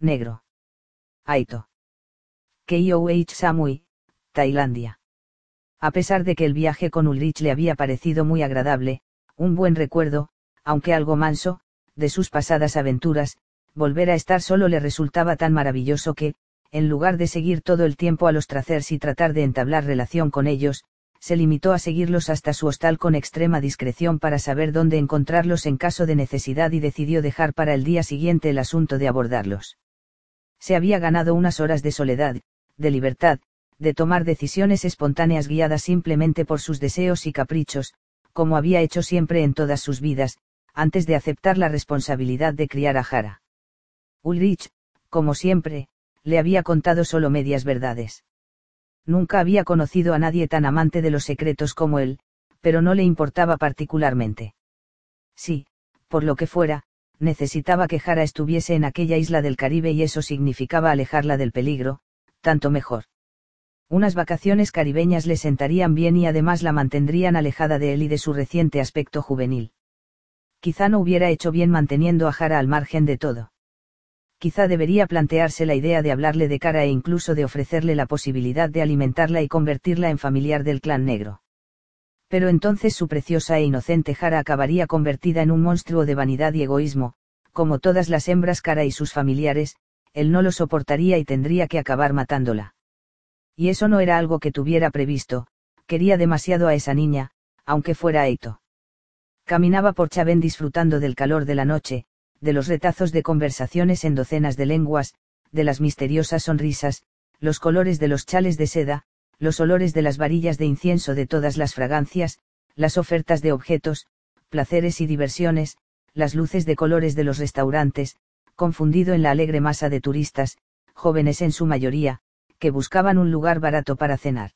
negro. Aito. Kyoh Samui, Tailandia. A pesar de que el viaje con Ulrich le había parecido muy agradable, un buen recuerdo, aunque algo manso, de sus pasadas aventuras, volver a estar solo le resultaba tan maravilloso que, en lugar de seguir todo el tiempo a los tracers y tratar de entablar relación con ellos, se limitó a seguirlos hasta su hostal con extrema discreción para saber dónde encontrarlos en caso de necesidad y decidió dejar para el día siguiente el asunto de abordarlos. Se había ganado unas horas de soledad, de libertad, de tomar decisiones espontáneas guiadas simplemente por sus deseos y caprichos, como había hecho siempre en todas sus vidas, antes de aceptar la responsabilidad de criar a Jara. Ulrich, como siempre, le había contado solo medias verdades. Nunca había conocido a nadie tan amante de los secretos como él, pero no le importaba particularmente. Sí, por lo que fuera, necesitaba que Jara estuviese en aquella isla del Caribe y eso significaba alejarla del peligro, tanto mejor. Unas vacaciones caribeñas le sentarían bien y además la mantendrían alejada de él y de su reciente aspecto juvenil. Quizá no hubiera hecho bien manteniendo a Jara al margen de todo. Quizá debería plantearse la idea de hablarle de cara e incluso de ofrecerle la posibilidad de alimentarla y convertirla en familiar del clan negro. Pero entonces su preciosa e inocente Jara acabaría convertida en un monstruo de vanidad y egoísmo, como todas las hembras Cara y sus familiares, él no lo soportaría y tendría que acabar matándola. Y eso no era algo que tuviera previsto, quería demasiado a esa niña, aunque fuera Eito. Caminaba por Chavén disfrutando del calor de la noche, de los retazos de conversaciones en docenas de lenguas, de las misteriosas sonrisas, los colores de los chales de seda, los olores de las varillas de incienso de todas las fragancias, las ofertas de objetos, placeres y diversiones, las luces de colores de los restaurantes, confundido en la alegre masa de turistas, jóvenes en su mayoría, que buscaban un lugar barato para cenar.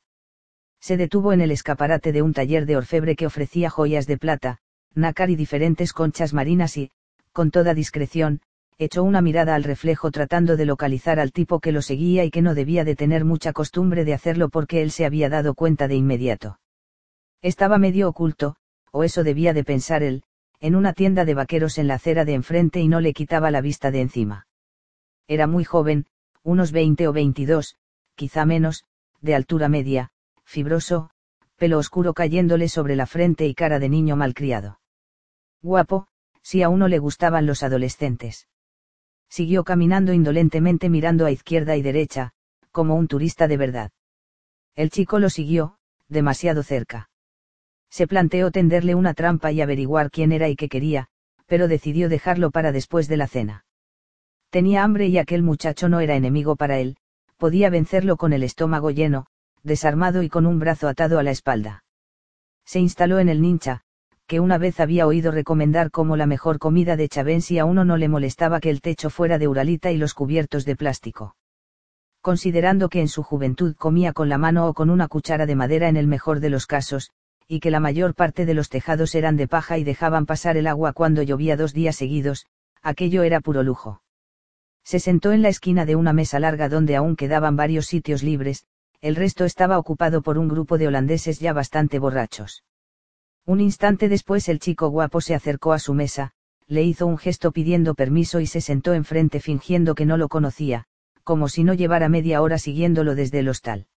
Se detuvo en el escaparate de un taller de orfebre que ofrecía joyas de plata, nácar y diferentes conchas marinas y, con toda discreción, echó una mirada al reflejo tratando de localizar al tipo que lo seguía y que no debía de tener mucha costumbre de hacerlo porque él se había dado cuenta de inmediato. Estaba medio oculto, o eso debía de pensar él, en una tienda de vaqueros en la acera de enfrente y no le quitaba la vista de encima. Era muy joven, unos 20 o 22, quizá menos, de altura media, fibroso, pelo oscuro cayéndole sobre la frente y cara de niño malcriado. Guapo, si a uno le gustaban los adolescentes. Siguió caminando indolentemente mirando a izquierda y derecha, como un turista de verdad. El chico lo siguió, demasiado cerca. Se planteó tenderle una trampa y averiguar quién era y qué quería, pero decidió dejarlo para después de la cena. Tenía hambre y aquel muchacho no era enemigo para él, podía vencerlo con el estómago lleno, desarmado y con un brazo atado a la espalda. Se instaló en el nincha, que una vez había oído recomendar como la mejor comida de Chavén si a uno no le molestaba que el techo fuera de uralita y los cubiertos de plástico. Considerando que en su juventud comía con la mano o con una cuchara de madera en el mejor de los casos, y que la mayor parte de los tejados eran de paja y dejaban pasar el agua cuando llovía dos días seguidos, aquello era puro lujo. Se sentó en la esquina de una mesa larga donde aún quedaban varios sitios libres, el resto estaba ocupado por un grupo de holandeses ya bastante borrachos. Un instante después el chico guapo se acercó a su mesa, le hizo un gesto pidiendo permiso y se sentó enfrente fingiendo que no lo conocía, como si no llevara media hora siguiéndolo desde el hostal.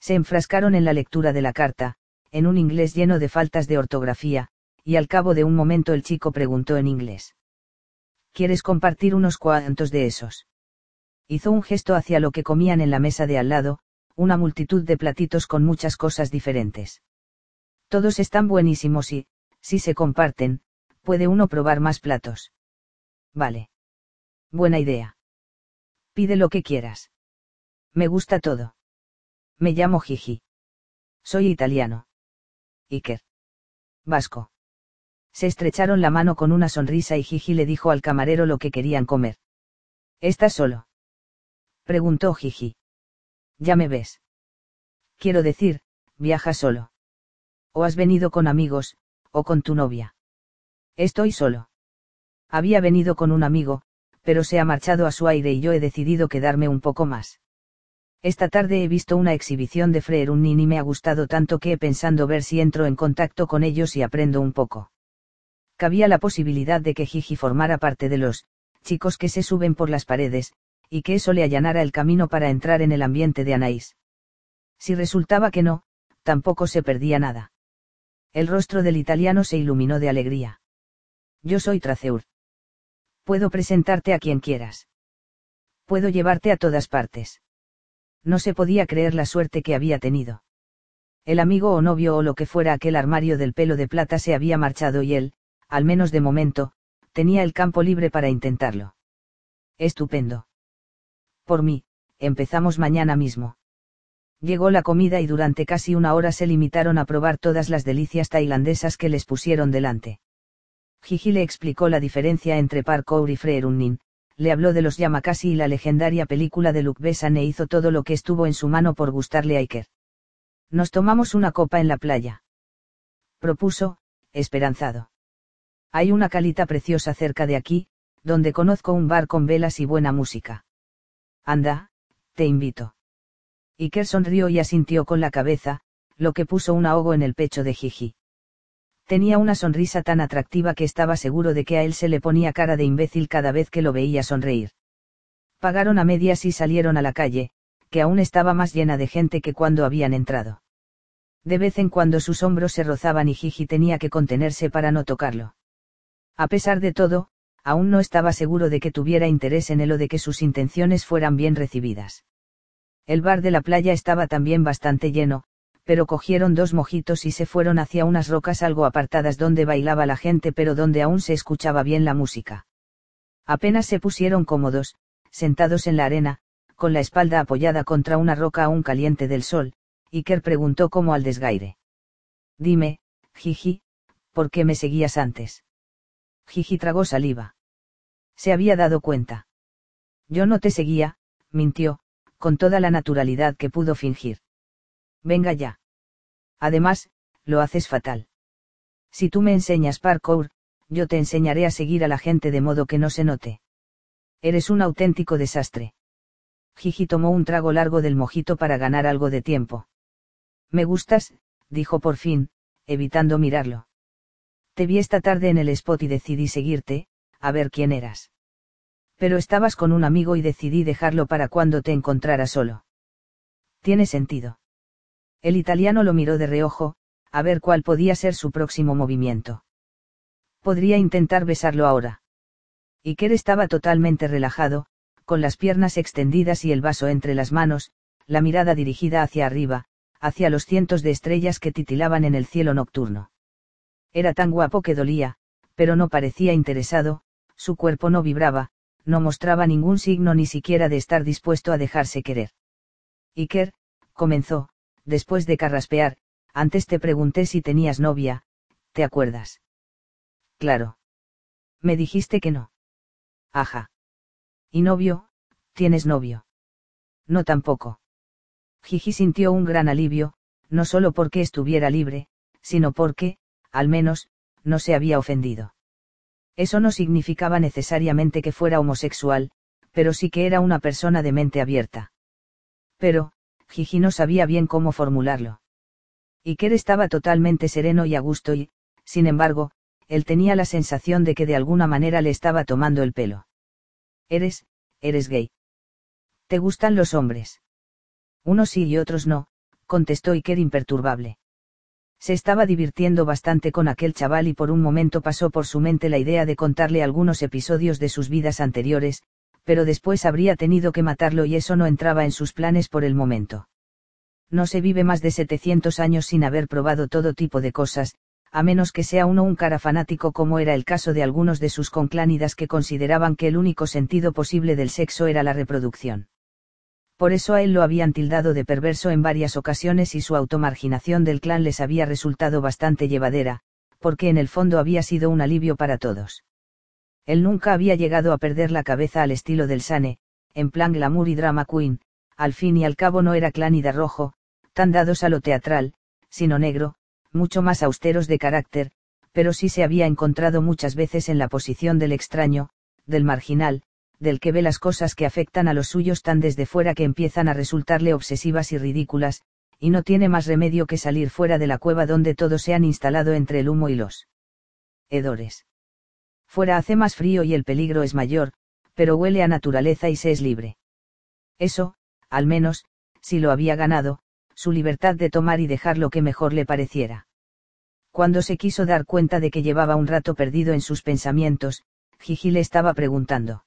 Se enfrascaron en la lectura de la carta, en un inglés lleno de faltas de ortografía, y al cabo de un momento el chico preguntó en inglés. ¿Quieres compartir unos cuantos de esos? Hizo un gesto hacia lo que comían en la mesa de al lado, una multitud de platitos con muchas cosas diferentes. Todos están buenísimos y, si se comparten, puede uno probar más platos. Vale. Buena idea. Pide lo que quieras. Me gusta todo. Me llamo Gigi. Soy italiano. Iker. Vasco. Se estrecharon la mano con una sonrisa y Gigi le dijo al camarero lo que querían comer. ¿Estás solo? Preguntó Gigi. Ya me ves. Quiero decir, viaja solo. O has venido con amigos, o con tu novia. Estoy solo. Había venido con un amigo, pero se ha marchado a su aire y yo he decidido quedarme un poco más. Esta tarde he visto una exhibición de Freer Unnin y me ha gustado tanto que he pensado ver si entro en contacto con ellos y aprendo un poco cabía la posibilidad de que Gigi formara parte de los chicos que se suben por las paredes, y que eso le allanara el camino para entrar en el ambiente de Anaís. Si resultaba que no, tampoco se perdía nada. El rostro del italiano se iluminó de alegría. Yo soy Traceur. Puedo presentarte a quien quieras. Puedo llevarte a todas partes. No se podía creer la suerte que había tenido. El amigo o novio o lo que fuera aquel armario del pelo de plata se había marchado y él, al menos de momento, tenía el campo libre para intentarlo. Estupendo. Por mí, empezamos mañana mismo. Llegó la comida y durante casi una hora se limitaron a probar todas las delicias tailandesas que les pusieron delante. Gigi le explicó la diferencia entre parkour y freerunning, le habló de los Yamakasi y la legendaria película de Luke Besson e hizo todo lo que estuvo en su mano por gustarle a Iker. Nos tomamos una copa en la playa. Propuso, esperanzado. Hay una calita preciosa cerca de aquí, donde conozco un bar con velas y buena música. Anda, te invito. Iker sonrió y asintió con la cabeza, lo que puso un ahogo en el pecho de Gigi. Tenía una sonrisa tan atractiva que estaba seguro de que a él se le ponía cara de imbécil cada vez que lo veía sonreír. Pagaron a medias y salieron a la calle, que aún estaba más llena de gente que cuando habían entrado. De vez en cuando sus hombros se rozaban y Gigi tenía que contenerse para no tocarlo. A pesar de todo, aún no estaba seguro de que tuviera interés en él o de que sus intenciones fueran bien recibidas. El bar de la playa estaba también bastante lleno, pero cogieron dos mojitos y se fueron hacia unas rocas algo apartadas donde bailaba la gente pero donde aún se escuchaba bien la música. Apenas se pusieron cómodos, sentados en la arena, con la espalda apoyada contra una roca aún caliente del sol, Iker preguntó como al desgaire. Dime, Gigi, ¿por qué me seguías antes? Gigi tragó saliva. Se había dado cuenta. Yo no te seguía, mintió, con toda la naturalidad que pudo fingir. Venga ya. Además, lo haces fatal. Si tú me enseñas parkour, yo te enseñaré a seguir a la gente de modo que no se note. Eres un auténtico desastre. Gigi tomó un trago largo del mojito para ganar algo de tiempo. Me gustas, dijo por fin, evitando mirarlo. Te vi esta tarde en el spot y decidí seguirte, a ver quién eras. Pero estabas con un amigo y decidí dejarlo para cuando te encontrara solo. Tiene sentido. El italiano lo miró de reojo, a ver cuál podía ser su próximo movimiento. Podría intentar besarlo ahora. Iker estaba totalmente relajado, con las piernas extendidas y el vaso entre las manos, la mirada dirigida hacia arriba, hacia los cientos de estrellas que titilaban en el cielo nocturno. Era tan guapo que dolía, pero no parecía interesado, su cuerpo no vibraba, no mostraba ningún signo ni siquiera de estar dispuesto a dejarse querer. Iker, comenzó, después de carraspear, antes te pregunté si tenías novia, ¿te acuerdas? Claro. Me dijiste que no. Ajá. ¿Y novio? ¿Tienes novio? No tampoco. Gigi sintió un gran alivio, no solo porque estuviera libre, sino porque, al menos, no se había ofendido. Eso no significaba necesariamente que fuera homosexual, pero sí que era una persona de mente abierta. Pero, Gigi no sabía bien cómo formularlo. Iker estaba totalmente sereno y a gusto y, sin embargo, él tenía la sensación de que de alguna manera le estaba tomando el pelo. Eres, eres gay. ¿Te gustan los hombres? Unos sí y otros no, contestó Iker imperturbable. Se estaba divirtiendo bastante con aquel chaval y por un momento pasó por su mente la idea de contarle algunos episodios de sus vidas anteriores, pero después habría tenido que matarlo y eso no entraba en sus planes por el momento. No se vive más de 700 años sin haber probado todo tipo de cosas, a menos que sea uno un cara fanático como era el caso de algunos de sus conclánidas que consideraban que el único sentido posible del sexo era la reproducción. Por eso a él lo habían tildado de perverso en varias ocasiones y su automarginación del clan les había resultado bastante llevadera, porque en el fondo había sido un alivio para todos. Él nunca había llegado a perder la cabeza al estilo del Sane, en plan glamour y drama queen, al fin y al cabo no era clánida rojo, tan dados a lo teatral, sino negro, mucho más austeros de carácter, pero sí se había encontrado muchas veces en la posición del extraño, del marginal, del que ve las cosas que afectan a los suyos tan desde fuera que empiezan a resultarle obsesivas y ridículas, y no tiene más remedio que salir fuera de la cueva donde todos se han instalado entre el humo y los hedores fuera hace más frío y el peligro es mayor, pero huele a naturaleza y se es libre. Eso, al menos, si lo había ganado, su libertad de tomar y dejar lo que mejor le pareciera. Cuando se quiso dar cuenta de que llevaba un rato perdido en sus pensamientos, Gigi le estaba preguntando.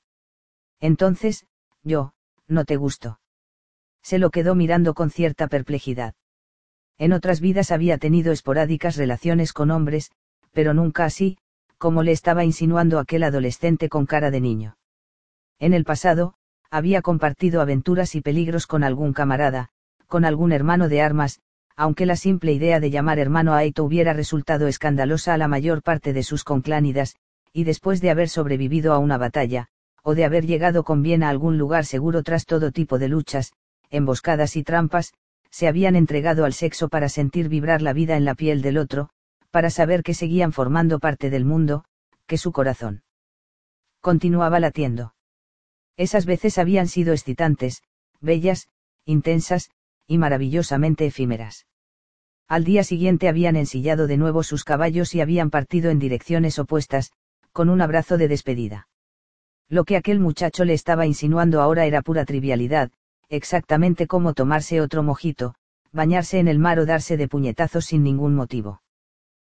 Entonces, yo, no te gusto. Se lo quedó mirando con cierta perplejidad. En otras vidas había tenido esporádicas relaciones con hombres, pero nunca así, como le estaba insinuando aquel adolescente con cara de niño. En el pasado, había compartido aventuras y peligros con algún camarada, con algún hermano de armas, aunque la simple idea de llamar hermano a Aito hubiera resultado escandalosa a la mayor parte de sus conclánidas, y después de haber sobrevivido a una batalla, o de haber llegado con bien a algún lugar seguro tras todo tipo de luchas, emboscadas y trampas, se habían entregado al sexo para sentir vibrar la vida en la piel del otro, para saber que seguían formando parte del mundo, que su corazón continuaba latiendo. Esas veces habían sido excitantes, bellas, intensas, y maravillosamente efímeras. Al día siguiente habían ensillado de nuevo sus caballos y habían partido en direcciones opuestas, con un abrazo de despedida. Lo que aquel muchacho le estaba insinuando ahora era pura trivialidad, exactamente como tomarse otro mojito, bañarse en el mar o darse de puñetazos sin ningún motivo.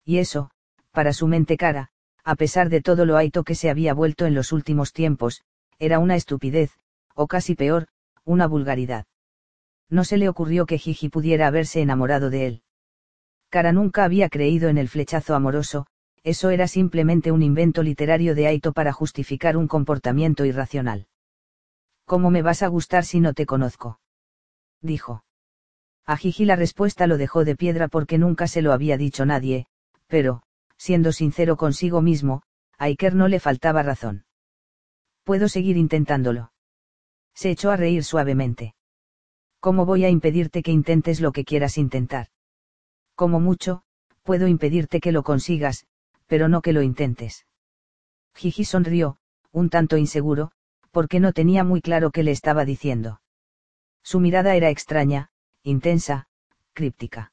Y eso, para su mente cara, a pesar de todo lo aito que se había vuelto en los últimos tiempos, era una estupidez, o casi peor, una vulgaridad no se le ocurrió que Gigi pudiera haberse enamorado de él. Cara nunca había creído en el flechazo amoroso, eso era simplemente un invento literario de Aito para justificar un comportamiento irracional. ¿Cómo me vas a gustar si no te conozco? dijo. A Gigi la respuesta lo dejó de piedra porque nunca se lo había dicho nadie, pero, siendo sincero consigo mismo, a Iker no le faltaba razón. Puedo seguir intentándolo. Se echó a reír suavemente. ¿Cómo voy a impedirte que intentes lo que quieras intentar? Como mucho, puedo impedirte que lo consigas, pero no que lo intentes. Gigi sonrió, un tanto inseguro, porque no tenía muy claro qué le estaba diciendo. Su mirada era extraña, intensa, críptica.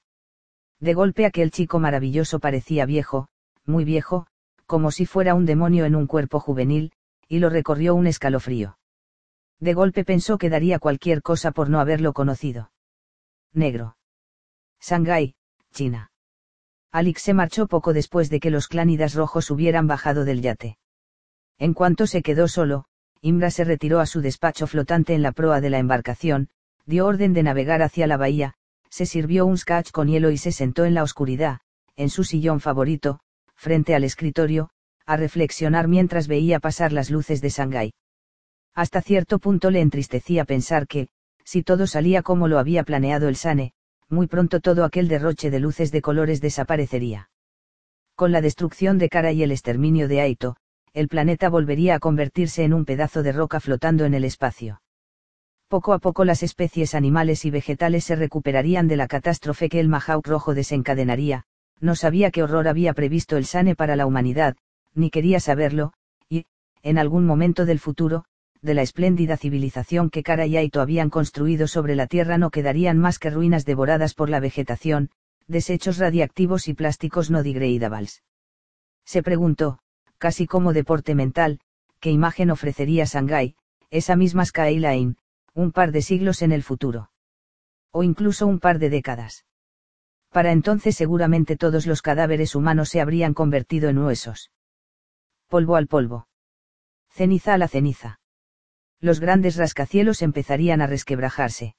De golpe aquel chico maravilloso parecía viejo, muy viejo, como si fuera un demonio en un cuerpo juvenil, y lo recorrió un escalofrío. De golpe pensó que daría cualquier cosa por no haberlo conocido. Negro. Shanghái, China. Alix se marchó poco después de que los clánidas rojos hubieran bajado del yate. En cuanto se quedó solo, Imra se retiró a su despacho flotante en la proa de la embarcación, dio orden de navegar hacia la bahía, se sirvió un scotch con hielo y se sentó en la oscuridad, en su sillón favorito, frente al escritorio, a reflexionar mientras veía pasar las luces de Shanghái. Hasta cierto punto le entristecía pensar que, si todo salía como lo había planeado el Sane, muy pronto todo aquel derroche de luces de colores desaparecería. Con la destrucción de Kara y el exterminio de Aito, el planeta volvería a convertirse en un pedazo de roca flotando en el espacio. Poco a poco las especies animales y vegetales se recuperarían de la catástrofe que el Mahauk rojo desencadenaría, no sabía qué horror había previsto el Sane para la humanidad, ni quería saberlo, y, en algún momento del futuro, de la espléndida civilización que Kara y Aito habían construido sobre la Tierra no quedarían más que ruinas devoradas por la vegetación, desechos radiactivos y plásticos no degradables. Se preguntó, casi como deporte mental, qué imagen ofrecería Shanghai, esa misma Skyline, un par de siglos en el futuro. O incluso un par de décadas. Para entonces seguramente todos los cadáveres humanos se habrían convertido en huesos. Polvo al polvo. Ceniza a la ceniza los grandes rascacielos empezarían a resquebrajarse.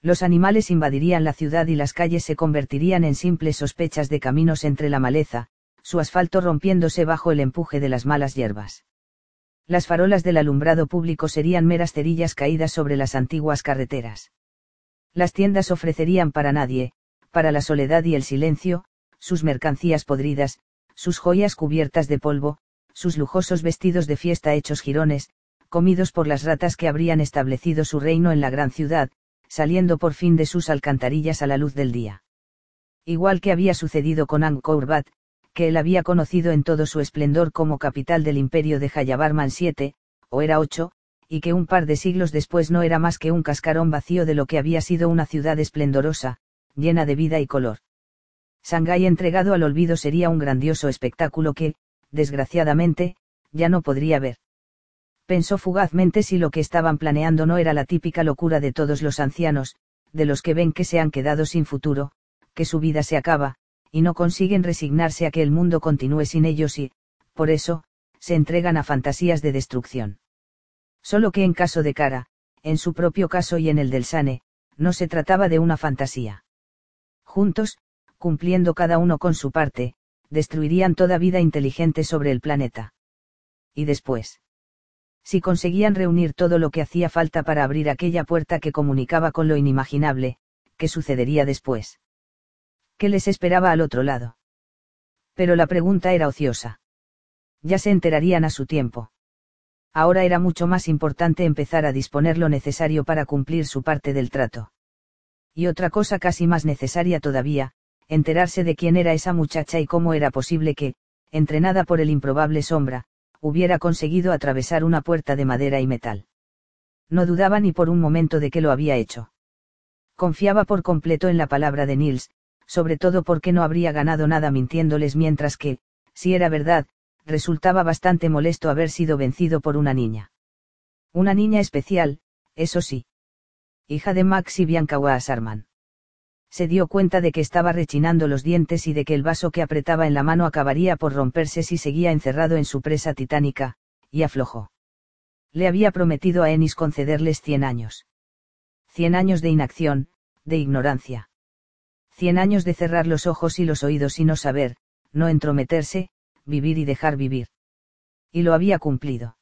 Los animales invadirían la ciudad y las calles se convertirían en simples sospechas de caminos entre la maleza, su asfalto rompiéndose bajo el empuje de las malas hierbas. Las farolas del alumbrado público serían meras cerillas caídas sobre las antiguas carreteras. Las tiendas ofrecerían para nadie, para la soledad y el silencio, sus mercancías podridas, sus joyas cubiertas de polvo, sus lujosos vestidos de fiesta hechos jirones, comidos por las ratas que habrían establecido su reino en la gran ciudad, saliendo por fin de sus alcantarillas a la luz del día. Igual que había sucedido con Angkor Wat, que él había conocido en todo su esplendor como capital del imperio de Jayavarman VII, o era ocho, y que un par de siglos después no era más que un cascarón vacío de lo que había sido una ciudad esplendorosa, llena de vida y color. Shanghái entregado al olvido sería un grandioso espectáculo que, desgraciadamente, ya no podría ver Pensó fugazmente si lo que estaban planeando no era la típica locura de todos los ancianos, de los que ven que se han quedado sin futuro, que su vida se acaba, y no consiguen resignarse a que el mundo continúe sin ellos y, por eso, se entregan a fantasías de destrucción. Solo que en caso de Cara, en su propio caso y en el del Sane, no se trataba de una fantasía. Juntos, cumpliendo cada uno con su parte, destruirían toda vida inteligente sobre el planeta. Y después. Si conseguían reunir todo lo que hacía falta para abrir aquella puerta que comunicaba con lo inimaginable, ¿qué sucedería después? ¿Qué les esperaba al otro lado? Pero la pregunta era ociosa. Ya se enterarían a su tiempo. Ahora era mucho más importante empezar a disponer lo necesario para cumplir su parte del trato. Y otra cosa casi más necesaria todavía, enterarse de quién era esa muchacha y cómo era posible que, entrenada por el improbable sombra, hubiera conseguido atravesar una puerta de madera y metal. No dudaba ni por un momento de que lo había hecho. Confiaba por completo en la palabra de Nils, sobre todo porque no habría ganado nada mintiéndoles mientras que, si era verdad, resultaba bastante molesto haber sido vencido por una niña. Una niña especial, eso sí. Hija de Max y Bianca Wasserman se dio cuenta de que estaba rechinando los dientes y de que el vaso que apretaba en la mano acabaría por romperse si seguía encerrado en su presa titánica, y aflojó. Le había prometido a Ennis concederles cien años. Cien años de inacción, de ignorancia. Cien años de cerrar los ojos y los oídos y no saber, no entrometerse, vivir y dejar vivir. Y lo había cumplido.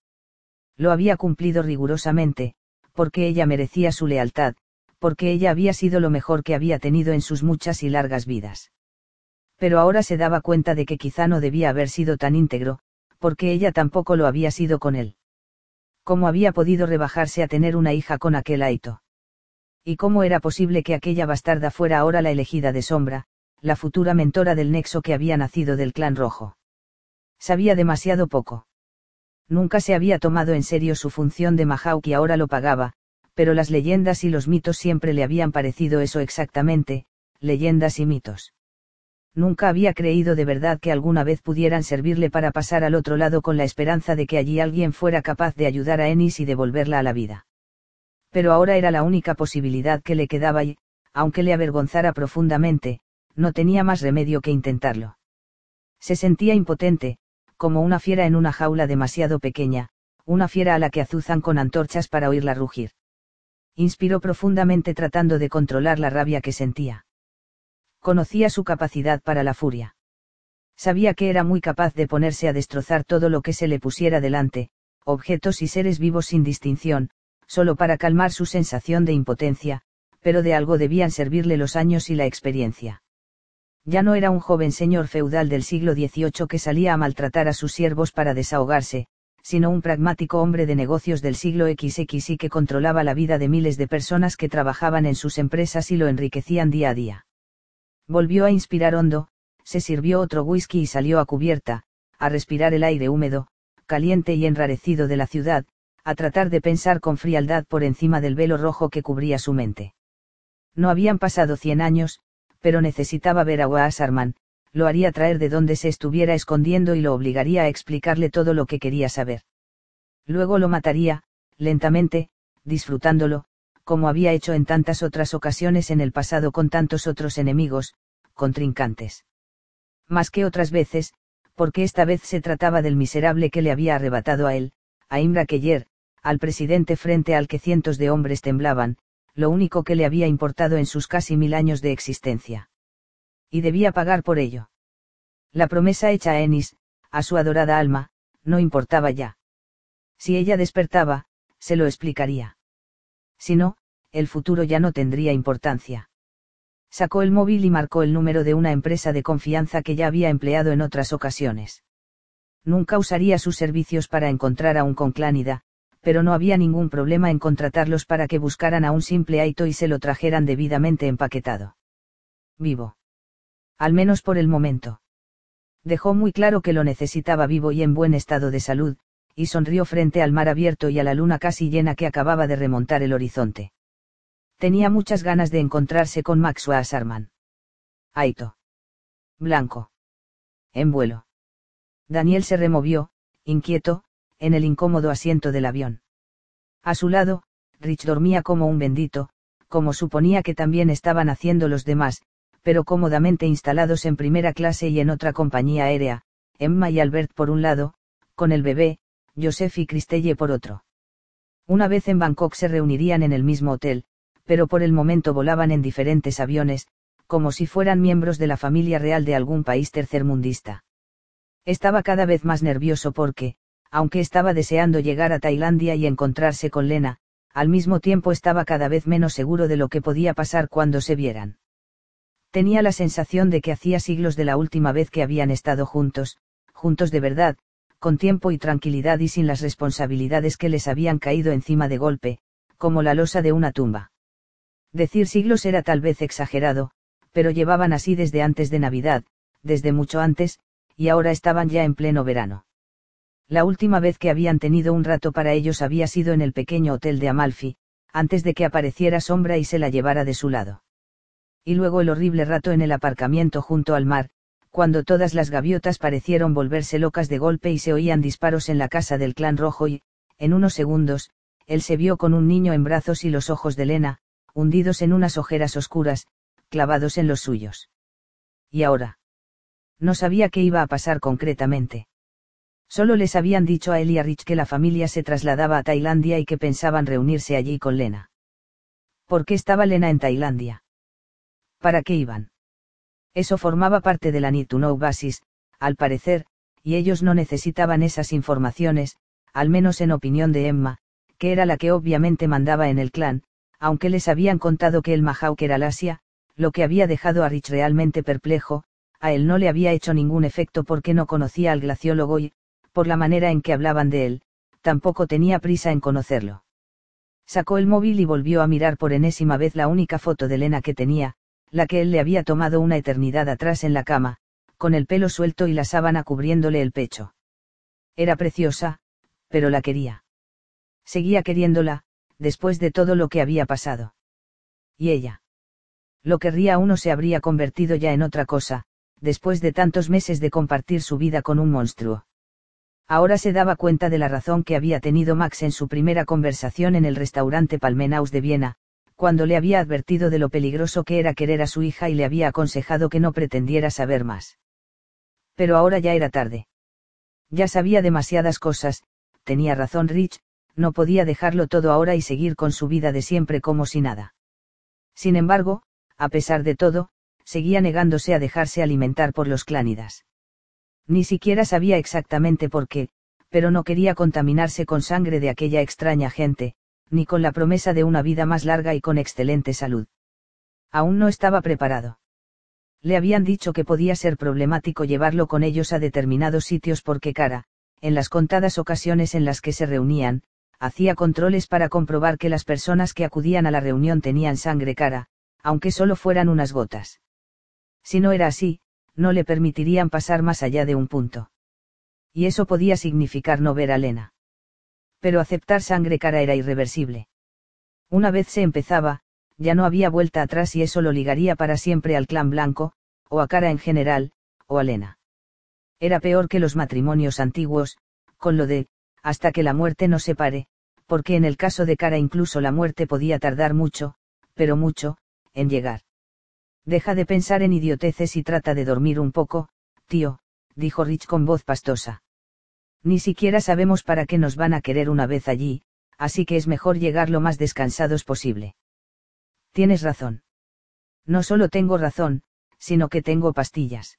Lo había cumplido rigurosamente, porque ella merecía su lealtad, porque ella había sido lo mejor que había tenido en sus muchas y largas vidas. Pero ahora se daba cuenta de que quizá no debía haber sido tan íntegro, porque ella tampoco lo había sido con él. ¿Cómo había podido rebajarse a tener una hija con aquel Aito? ¿Y cómo era posible que aquella bastarda fuera ahora la elegida de sombra, la futura mentora del nexo que había nacido del clan rojo? Sabía demasiado poco. Nunca se había tomado en serio su función de Mahawk y ahora lo pagaba, pero las leyendas y los mitos siempre le habían parecido eso exactamente, leyendas y mitos. Nunca había creído de verdad que alguna vez pudieran servirle para pasar al otro lado con la esperanza de que allí alguien fuera capaz de ayudar a Ennis y devolverla a la vida. Pero ahora era la única posibilidad que le quedaba y, aunque le avergonzara profundamente, no tenía más remedio que intentarlo. Se sentía impotente, como una fiera en una jaula demasiado pequeña, una fiera a la que azuzan con antorchas para oírla rugir inspiró profundamente tratando de controlar la rabia que sentía. Conocía su capacidad para la furia. Sabía que era muy capaz de ponerse a destrozar todo lo que se le pusiera delante, objetos y seres vivos sin distinción, solo para calmar su sensación de impotencia, pero de algo debían servirle los años y la experiencia. Ya no era un joven señor feudal del siglo XVIII que salía a maltratar a sus siervos para desahogarse, sino un pragmático hombre de negocios del siglo XX y que controlaba la vida de miles de personas que trabajaban en sus empresas y lo enriquecían día a día. Volvió a inspirar hondo, se sirvió otro whisky y salió a cubierta, a respirar el aire húmedo, caliente y enrarecido de la ciudad, a tratar de pensar con frialdad por encima del velo rojo que cubría su mente. No habían pasado cien años, pero necesitaba ver a Wasserman, lo haría traer de donde se estuviera escondiendo y lo obligaría a explicarle todo lo que quería saber. Luego lo mataría, lentamente, disfrutándolo, como había hecho en tantas otras ocasiones en el pasado con tantos otros enemigos, contrincantes. Más que otras veces, porque esta vez se trataba del miserable que le había arrebatado a él, a Imra Keller, al presidente frente al que cientos de hombres temblaban, lo único que le había importado en sus casi mil años de existencia y debía pagar por ello. La promesa hecha a Ennis, a su adorada alma, no importaba ya. Si ella despertaba, se lo explicaría. Si no, el futuro ya no tendría importancia. Sacó el móvil y marcó el número de una empresa de confianza que ya había empleado en otras ocasiones. Nunca usaría sus servicios para encontrar a un conclánida, pero no había ningún problema en contratarlos para que buscaran a un simple Aito y se lo trajeran debidamente empaquetado. Vivo. Al menos por el momento. Dejó muy claro que lo necesitaba vivo y en buen estado de salud, y sonrió frente al mar abierto y a la luna casi llena que acababa de remontar el horizonte. Tenía muchas ganas de encontrarse con Max Wasserman. Aito. Blanco. En vuelo. Daniel se removió, inquieto, en el incómodo asiento del avión. A su lado, Rich dormía como un bendito, como suponía que también estaban haciendo los demás, pero cómodamente instalados en primera clase y en otra compañía aérea, Emma y Albert por un lado, con el bebé, Joseph y Cristelle por otro. Una vez en Bangkok se reunirían en el mismo hotel, pero por el momento volaban en diferentes aviones, como si fueran miembros de la familia real de algún país tercermundista. Estaba cada vez más nervioso porque, aunque estaba deseando llegar a Tailandia y encontrarse con Lena, al mismo tiempo estaba cada vez menos seguro de lo que podía pasar cuando se vieran. Tenía la sensación de que hacía siglos de la última vez que habían estado juntos, juntos de verdad, con tiempo y tranquilidad y sin las responsabilidades que les habían caído encima de golpe, como la losa de una tumba. Decir siglos era tal vez exagerado, pero llevaban así desde antes de Navidad, desde mucho antes, y ahora estaban ya en pleno verano. La última vez que habían tenido un rato para ellos había sido en el pequeño hotel de Amalfi, antes de que apareciera Sombra y se la llevara de su lado. Y luego el horrible rato en el aparcamiento junto al mar, cuando todas las gaviotas parecieron volverse locas de golpe y se oían disparos en la casa del clan rojo y, en unos segundos, él se vio con un niño en brazos y los ojos de Lena, hundidos en unas ojeras oscuras, clavados en los suyos. Y ahora. No sabía qué iba a pasar concretamente. Solo les habían dicho a él y a Rich que la familia se trasladaba a Tailandia y que pensaban reunirse allí con Lena. ¿Por qué estaba Lena en Tailandia? ¿Para qué iban? Eso formaba parte de la Need to Know Basis, al parecer, y ellos no necesitaban esas informaciones, al menos en opinión de Emma, que era la que obviamente mandaba en el clan, aunque les habían contado que el Mahawk era Asia, lo que había dejado a Rich realmente perplejo, a él no le había hecho ningún efecto porque no conocía al glaciólogo y, por la manera en que hablaban de él, tampoco tenía prisa en conocerlo. Sacó el móvil y volvió a mirar por enésima vez la única foto de Elena que tenía, la que él le había tomado una eternidad atrás en la cama, con el pelo suelto y la sábana cubriéndole el pecho. Era preciosa, pero la quería. Seguía queriéndola, después de todo lo que había pasado. Y ella. Lo querría uno se habría convertido ya en otra cosa, después de tantos meses de compartir su vida con un monstruo. Ahora se daba cuenta de la razón que había tenido Max en su primera conversación en el restaurante Palmenaus de Viena, cuando le había advertido de lo peligroso que era querer a su hija y le había aconsejado que no pretendiera saber más. Pero ahora ya era tarde. Ya sabía demasiadas cosas, tenía razón Rich, no podía dejarlo todo ahora y seguir con su vida de siempre como si nada. Sin embargo, a pesar de todo, seguía negándose a dejarse alimentar por los clánidas. Ni siquiera sabía exactamente por qué, pero no quería contaminarse con sangre de aquella extraña gente, ni con la promesa de una vida más larga y con excelente salud. Aún no estaba preparado. Le habían dicho que podía ser problemático llevarlo con ellos a determinados sitios porque Cara, en las contadas ocasiones en las que se reunían, hacía controles para comprobar que las personas que acudían a la reunión tenían sangre cara, aunque solo fueran unas gotas. Si no era así, no le permitirían pasar más allá de un punto. Y eso podía significar no ver a Lena. Pero aceptar sangre cara era irreversible. Una vez se empezaba, ya no había vuelta atrás y eso lo ligaría para siempre al clan blanco, o a cara en general, o a Lena. Era peor que los matrimonios antiguos, con lo de, hasta que la muerte nos separe, porque en el caso de Cara incluso la muerte podía tardar mucho, pero mucho, en llegar. Deja de pensar en idioteces y trata de dormir un poco, tío, dijo Rich con voz pastosa. Ni siquiera sabemos para qué nos van a querer una vez allí, así que es mejor llegar lo más descansados posible. Tienes razón. No solo tengo razón, sino que tengo pastillas.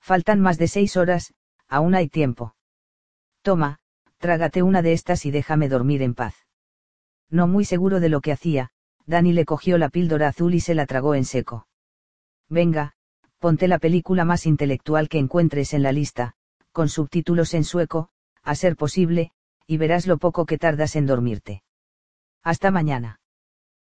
Faltan más de seis horas, aún hay tiempo. Toma, trágate una de estas y déjame dormir en paz. No muy seguro de lo que hacía, Dani le cogió la píldora azul y se la tragó en seco. Venga, ponte la película más intelectual que encuentres en la lista, con subtítulos en sueco, a ser posible, y verás lo poco que tardas en dormirte. Hasta mañana.